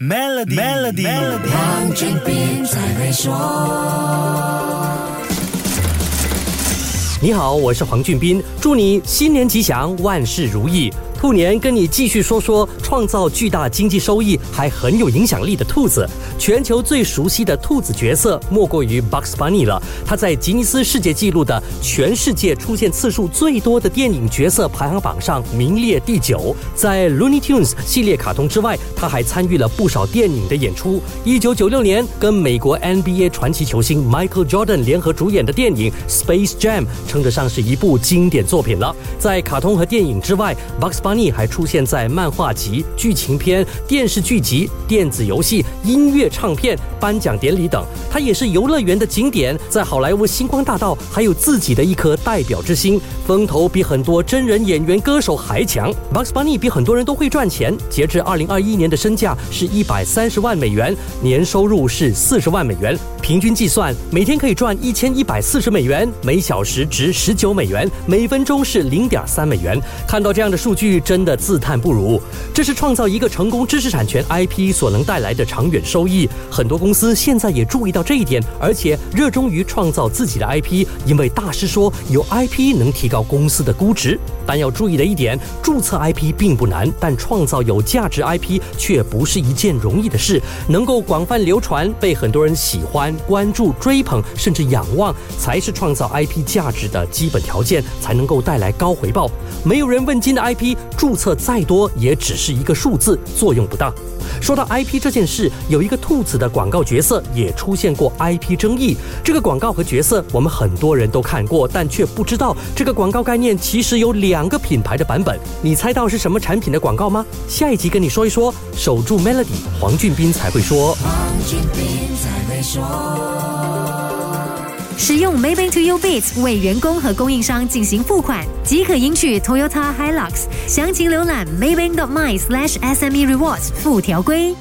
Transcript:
Melody，Melody，黄俊斌才会说。你好，我是黄俊斌，祝你新年吉祥，万事如意。兔年跟你继续说说创造巨大经济收益还很有影响力的兔子。全球最熟悉的兔子角色莫过于 Bugs Bunny 了。他在吉尼斯世界纪录的全世界出现次数最多的电影角色排行榜上名列第九。在 Looney Tunes 系列卡通之外，他还参与了不少电影的演出。一九九六年，跟美国 NBA 传奇球星 Michael Jordan 联合主演的电影 Space Jam 称得上是一部经典作品了。在卡通和电影之外，Bugs Bunny 还出现在漫画集、剧情片、电视剧集、电子游戏、音乐唱片、颁奖典礼等。他也是游乐园的景点，在好莱坞星光大道还有自己的一颗代表之星，风头比很多真人演员、歌手还强。Bugs Bunny 比很多人都会赚钱，截至二零二一年的身价是一百三十万美元，年收入是四十万美元，平均计算每天可以赚一千一百四十美元，每小时值十九美元，每分钟是零点三美元。看到这样的数据，真的。自叹不如，这是创造一个成功知识产权 IP 所能带来的长远收益。很多公司现在也注意到这一点，而且热衷于创造自己的 IP，因为大师说有 IP 能提高公司的估值。但要注意的一点，注册 IP 并不难，但创造有价值 IP 却不是一件容易的事。能够广泛流传、被很多人喜欢、关注、追捧，甚至仰望，才是创造 IP 价值的基本条件，才能够带来高回报。没有人问津的 IP 注册。再多也只是一个数字，作用不大。说到 IP 这件事，有一个兔子的广告角色也出现过 IP 争议。这个广告和角色我们很多人都看过，但却不知道这个广告概念其实有两个品牌的版本。你猜到是什么产品的广告吗？下一集跟你说一说。守住 Melody，黄俊斌才会说。使用 Maybank To You Bits 为员工和供应商进行付款，即可赢取 Toyota Hilux。详情浏览 Maybank.my/SME Rewards 附条规。